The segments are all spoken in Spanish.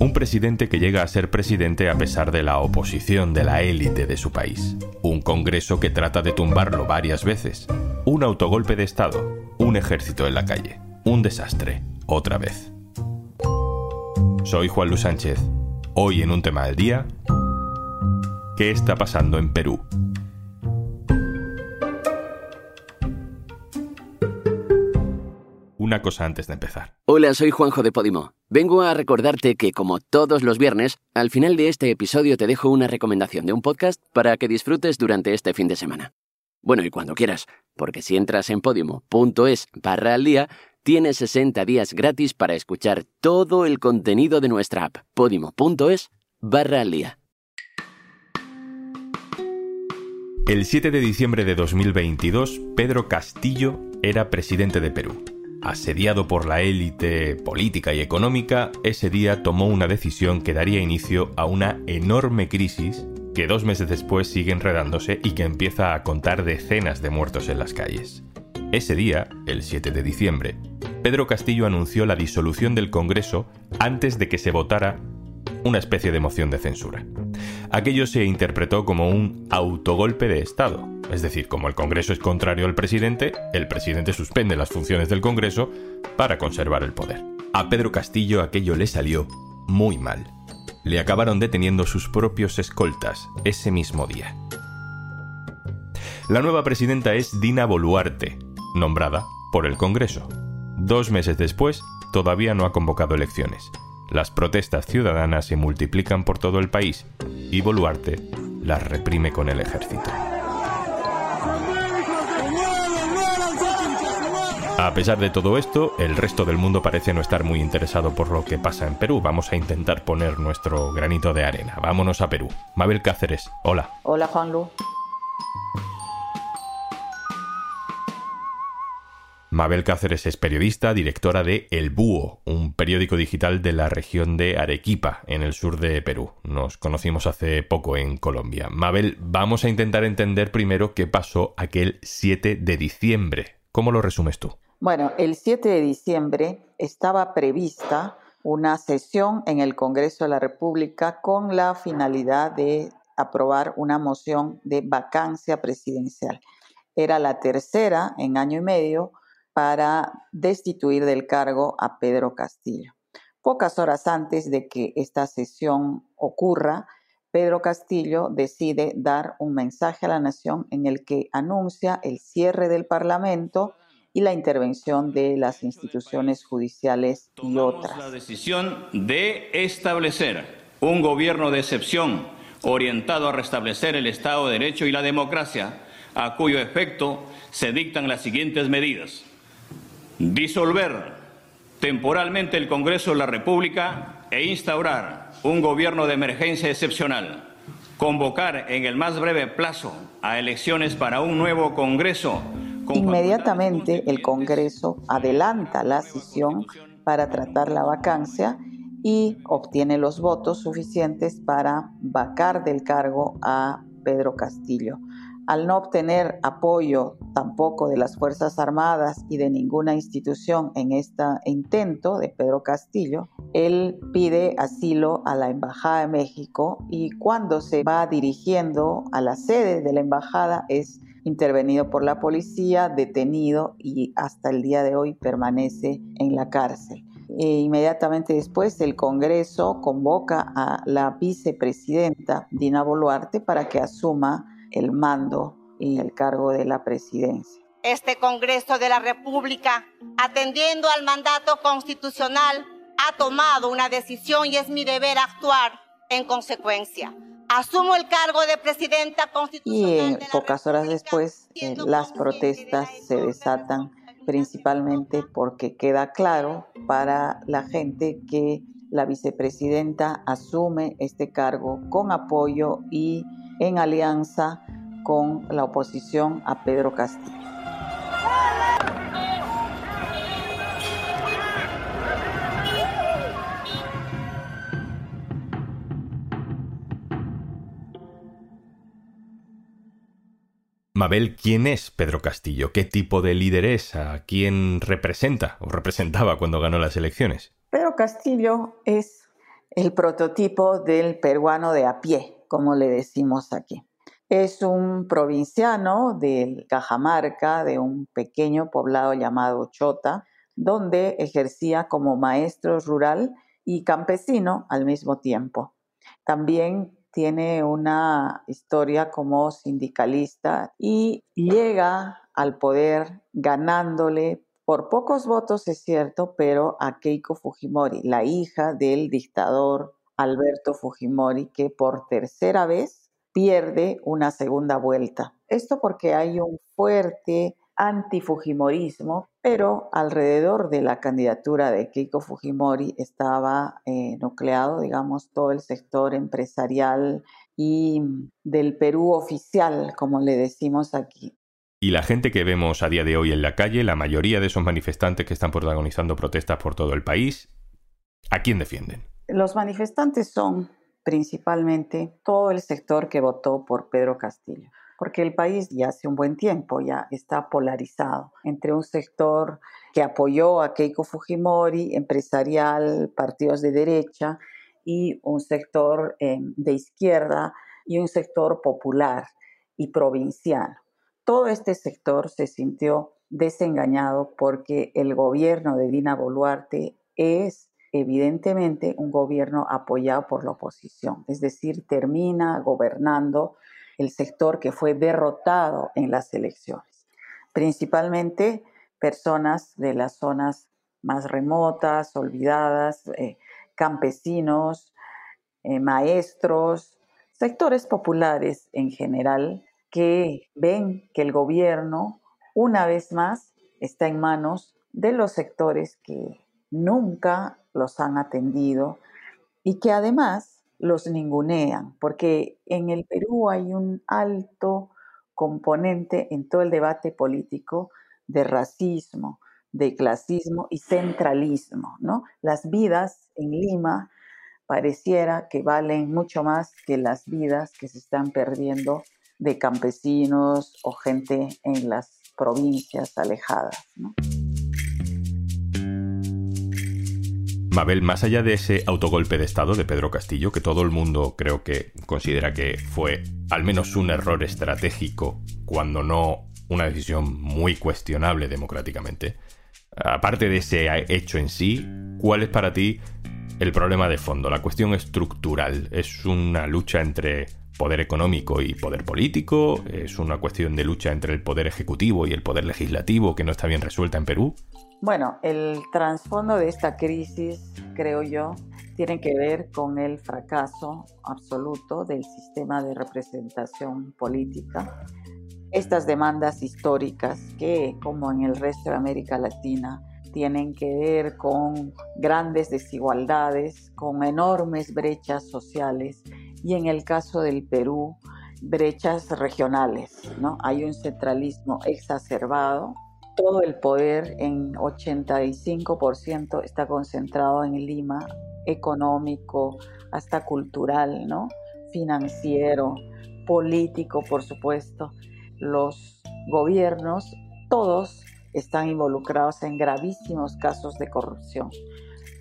Un presidente que llega a ser presidente a pesar de la oposición de la élite de su país. Un Congreso que trata de tumbarlo varias veces. Un autogolpe de Estado. Un ejército en la calle. Un desastre. Otra vez. Soy Juan Luis Sánchez. Hoy en un tema del día, ¿qué está pasando en Perú? Una cosa antes de empezar. Hola, soy Juanjo de Podimo. Vengo a recordarte que, como todos los viernes, al final de este episodio te dejo una recomendación de un podcast para que disfrutes durante este fin de semana. Bueno, y cuando quieras, porque si entras en podimo.es barra al día, tienes 60 días gratis para escuchar todo el contenido de nuestra app, podimo.es barra al día. El 7 de diciembre de 2022, Pedro Castillo era presidente de Perú. Asediado por la élite política y económica, ese día tomó una decisión que daría inicio a una enorme crisis que dos meses después sigue enredándose y que empieza a contar decenas de muertos en las calles. Ese día, el 7 de diciembre, Pedro Castillo anunció la disolución del Congreso antes de que se votara una especie de moción de censura. Aquello se interpretó como un autogolpe de Estado, es decir, como el Congreso es contrario al presidente, el presidente suspende las funciones del Congreso para conservar el poder. A Pedro Castillo aquello le salió muy mal. Le acabaron deteniendo sus propios escoltas ese mismo día. La nueva presidenta es Dina Boluarte, nombrada por el Congreso. Dos meses después, todavía no ha convocado elecciones. Las protestas ciudadanas se multiplican por todo el país y Boluarte las reprime con el ejército. A pesar de todo esto, el resto del mundo parece no estar muy interesado por lo que pasa en Perú. Vamos a intentar poner nuestro granito de arena. Vámonos a Perú. Mabel Cáceres, hola. Hola, Juanlu. Mabel Cáceres es periodista, directora de El Búho, un periódico digital de la región de Arequipa, en el sur de Perú. Nos conocimos hace poco en Colombia. Mabel, vamos a intentar entender primero qué pasó aquel 7 de diciembre. ¿Cómo lo resumes tú? Bueno, el 7 de diciembre estaba prevista una sesión en el Congreso de la República con la finalidad de aprobar una moción de vacancia presidencial. Era la tercera en año y medio para destituir del cargo a Pedro Castillo. Pocas horas antes de que esta sesión ocurra, Pedro Castillo decide dar un mensaje a la nación en el que anuncia el cierre del Parlamento y la intervención de las instituciones judiciales y otras. la decisión de establecer un gobierno de excepción orientado a restablecer el Estado de Derecho y la democracia, a cuyo efecto se dictan las siguientes medidas disolver temporalmente el Congreso de la República e instaurar un gobierno de emergencia excepcional, convocar en el más breve plazo a elecciones para un nuevo Congreso. Inmediatamente el Congreso adelanta la sesión para tratar la vacancia y obtiene los votos suficientes para vacar del cargo a Pedro Castillo. Al no obtener apoyo tampoco de las Fuerzas Armadas y de ninguna institución en este intento de Pedro Castillo, él pide asilo a la Embajada de México y cuando se va dirigiendo a la sede de la embajada es intervenido por la policía, detenido y hasta el día de hoy permanece en la cárcel. E inmediatamente después el Congreso convoca a la vicepresidenta Dina Boluarte para que asuma el mando y el cargo de la presidencia. Este Congreso de la República, atendiendo al mandato constitucional, ha tomado una decisión y es mi deber actuar en consecuencia. Asumo el cargo de presidenta constitucional. Y pocas horas después, eh, las protestas se desatan principalmente porque queda claro para la gente que la vicepresidenta asume este cargo con apoyo y en alianza con la oposición a Pedro Castillo. Mabel, ¿quién es Pedro Castillo? ¿Qué tipo de líder es? ¿A quién representa o representaba cuando ganó las elecciones? Pedro Castillo es el prototipo del peruano de a pie, como le decimos aquí. Es un provinciano de Cajamarca, de un pequeño poblado llamado Chota, donde ejercía como maestro rural y campesino al mismo tiempo. También tiene una historia como sindicalista y llega al poder ganándole por pocos votos, es cierto, pero a Keiko Fujimori, la hija del dictador Alberto Fujimori, que por tercera vez pierde una segunda vuelta. Esto porque hay un fuerte antifujimorismo, pero alrededor de la candidatura de Keiko Fujimori estaba eh, nucleado, digamos, todo el sector empresarial y del Perú oficial, como le decimos aquí. Y la gente que vemos a día de hoy en la calle, la mayoría de esos manifestantes que están protagonizando protestas por todo el país, ¿a quién defienden? Los manifestantes son principalmente todo el sector que votó por Pedro Castillo, porque el país ya hace un buen tiempo ya está polarizado entre un sector que apoyó a Keiko Fujimori, empresarial, partidos de derecha, y un sector eh, de izquierda y un sector popular y provincial. Todo este sector se sintió desengañado porque el gobierno de Dina Boluarte es evidentemente un gobierno apoyado por la oposición, es decir, termina gobernando el sector que fue derrotado en las elecciones, principalmente personas de las zonas más remotas, olvidadas, eh, campesinos, eh, maestros, sectores populares en general que ven que el gobierno, una vez más, está en manos de los sectores que nunca los han atendido y que además los ningunean, porque en el Perú hay un alto componente en todo el debate político de racismo, de clasismo y centralismo, ¿no? Las vidas en Lima pareciera que valen mucho más que las vidas que se están perdiendo de campesinos o gente en las provincias alejadas. Mabel, más allá de ese autogolpe de Estado de Pedro Castillo, que todo el mundo creo que considera que fue al menos un error estratégico, cuando no una decisión muy cuestionable democráticamente, aparte de ese hecho en sí, ¿cuál es para ti el problema de fondo, la cuestión estructural? ¿Es una lucha entre poder económico y poder político, es una cuestión de lucha entre el poder ejecutivo y el poder legislativo que no está bien resuelta en Perú. Bueno, el trasfondo de esta crisis, creo yo, tiene que ver con el fracaso absoluto del sistema de representación política. Estas demandas históricas que, como en el resto de América Latina, tienen que ver con grandes desigualdades, con enormes brechas sociales y en el caso del Perú, brechas regionales, ¿no? Hay un centralismo exacerbado, todo el poder en 85% está concentrado en Lima, económico, hasta cultural, ¿no? Financiero, político, por supuesto. Los gobiernos, todos están involucrados en gravísimos casos de corrupción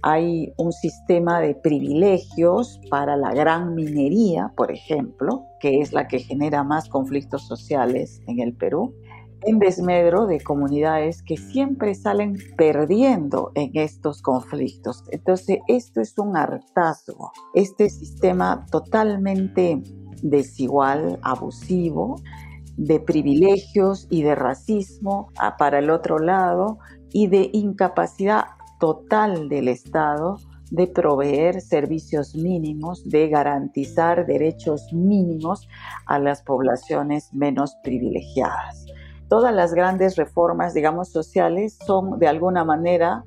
hay un sistema de privilegios para la gran minería, por ejemplo, que es la que genera más conflictos sociales en el Perú, en desmedro de comunidades que siempre salen perdiendo en estos conflictos. Entonces, esto es un hartazgo, este sistema totalmente desigual, abusivo, de privilegios y de racismo ah, para el otro lado y de incapacidad total del Estado de proveer servicios mínimos, de garantizar derechos mínimos a las poblaciones menos privilegiadas. Todas las grandes reformas, digamos, sociales son de alguna manera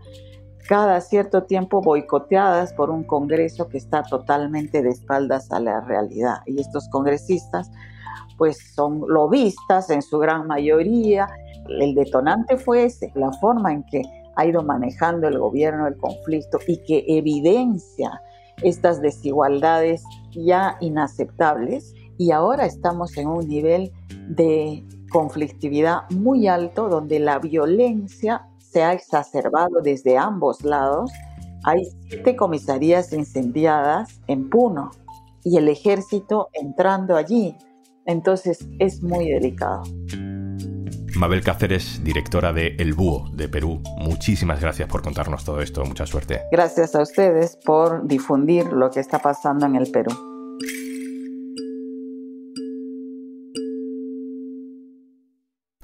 cada cierto tiempo boicoteadas por un Congreso que está totalmente de espaldas a la realidad. Y estos congresistas pues son lobistas en su gran mayoría. El detonante fue ese, la forma en que ha ido manejando el gobierno el conflicto y que evidencia estas desigualdades ya inaceptables y ahora estamos en un nivel de conflictividad muy alto donde la violencia se ha exacerbado desde ambos lados hay siete comisarías incendiadas en Puno y el ejército entrando allí. Entonces es muy delicado. Mabel Cáceres, directora de El Búho de Perú, muchísimas gracias por contarnos todo esto, mucha suerte. Gracias a ustedes por difundir lo que está pasando en el Perú.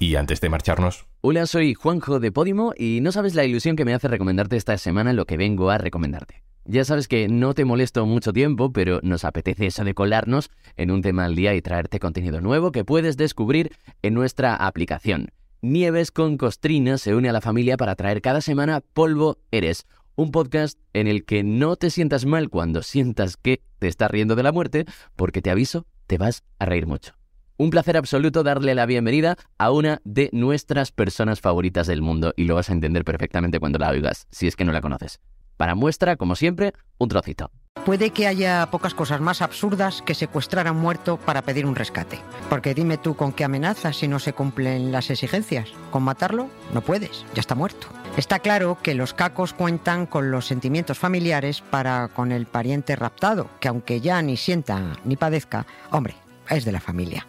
Y antes de marcharnos... Hola, soy Juanjo de Podimo y no sabes la ilusión que me hace recomendarte esta semana lo que vengo a recomendarte. Ya sabes que no te molesto mucho tiempo, pero nos apetece eso de colarnos en un tema al día y traerte contenido nuevo que puedes descubrir en nuestra aplicación. Nieves con Costrina se une a la familia para traer cada semana Polvo Eres, un podcast en el que no te sientas mal cuando sientas que te estás riendo de la muerte, porque te aviso, te vas a reír mucho. Un placer absoluto darle la bienvenida a una de nuestras personas favoritas del mundo y lo vas a entender perfectamente cuando la oigas, si es que no la conoces. Para muestra, como siempre, un trocito. Puede que haya pocas cosas más absurdas que secuestrar a un muerto para pedir un rescate. Porque dime tú con qué amenazas si no se cumplen las exigencias. ¿Con matarlo? No puedes, ya está muerto. Está claro que los cacos cuentan con los sentimientos familiares para con el pariente raptado, que aunque ya ni sienta ni padezca, hombre, es de la familia.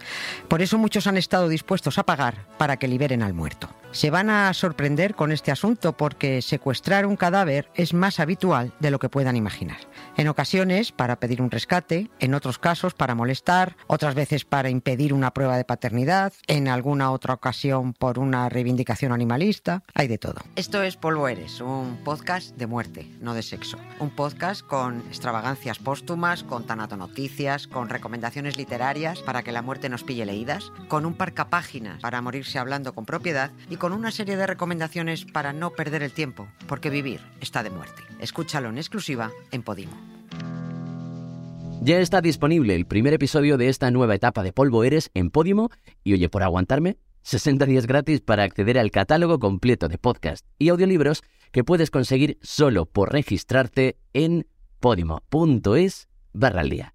Por eso muchos han estado dispuestos a pagar para que liberen al muerto. Se van a sorprender con este asunto porque secuestrar un cadáver es más habitual de lo que puedan imaginar. En ocasiones para pedir un rescate, en otros casos para molestar, otras veces para impedir una prueba de paternidad, en alguna otra ocasión por una reivindicación animalista, hay de todo. Esto es Polvo Eres, un podcast de muerte, no de sexo. Un podcast con extravagancias póstumas, con tanatonoticias, con recomendaciones literarias para que la muerte nos pille leídas, con un parcapáginas para morirse hablando con propiedad y con una serie de recomendaciones para no perder el tiempo, porque vivir está de muerte. Escúchalo en exclusiva en Podimo. Ya está disponible el primer episodio de esta nueva etapa de Polvo Eres en Podimo y oye, por aguantarme, 60 días gratis para acceder al catálogo completo de podcast y audiolibros que puedes conseguir solo por registrarte en podimo.es barra al día.